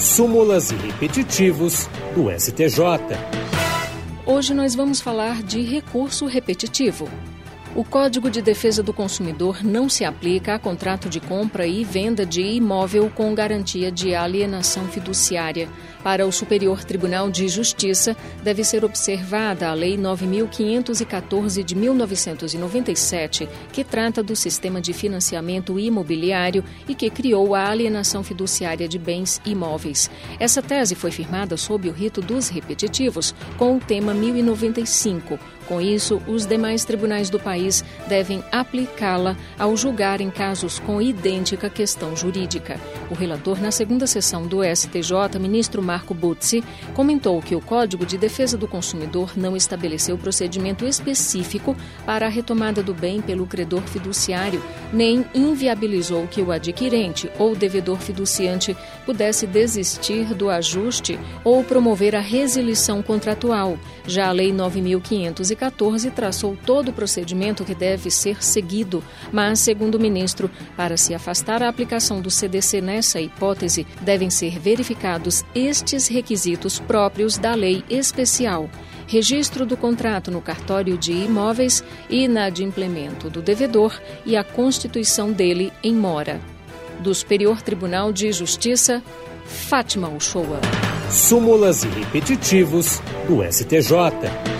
súmulas e repetitivos do STJ. Hoje nós vamos falar de recurso repetitivo. O Código de Defesa do Consumidor não se aplica a contrato de compra e venda de imóvel com garantia de alienação fiduciária. Para o Superior Tribunal de Justiça, deve ser observada a Lei 9514 de 1997, que trata do sistema de financiamento imobiliário e que criou a alienação fiduciária de bens imóveis. Essa tese foi firmada sob o rito dos repetitivos, com o tema 1095. Com isso, os demais tribunais do país devem aplicá-la ao julgar em casos com idêntica questão jurídica. O relator, na segunda sessão do STJ, ministro Marco Butzi, comentou que o Código de Defesa do Consumidor não estabeleceu procedimento específico para a retomada do bem pelo credor fiduciário, nem inviabilizou que o adquirente ou devedor fiduciante pudesse desistir do ajuste ou promover a resilição contratual. Já a Lei 9514 traçou todo o que deve ser seguido, mas, segundo o ministro, para se afastar a aplicação do CDC nessa hipótese, devem ser verificados estes requisitos próprios da lei especial registro do contrato no cartório de imóveis e inadimplemento do devedor e a constituição dele em mora. Do Superior Tribunal de Justiça, Fátima Uchoa. Súmulas e repetitivos do STJ.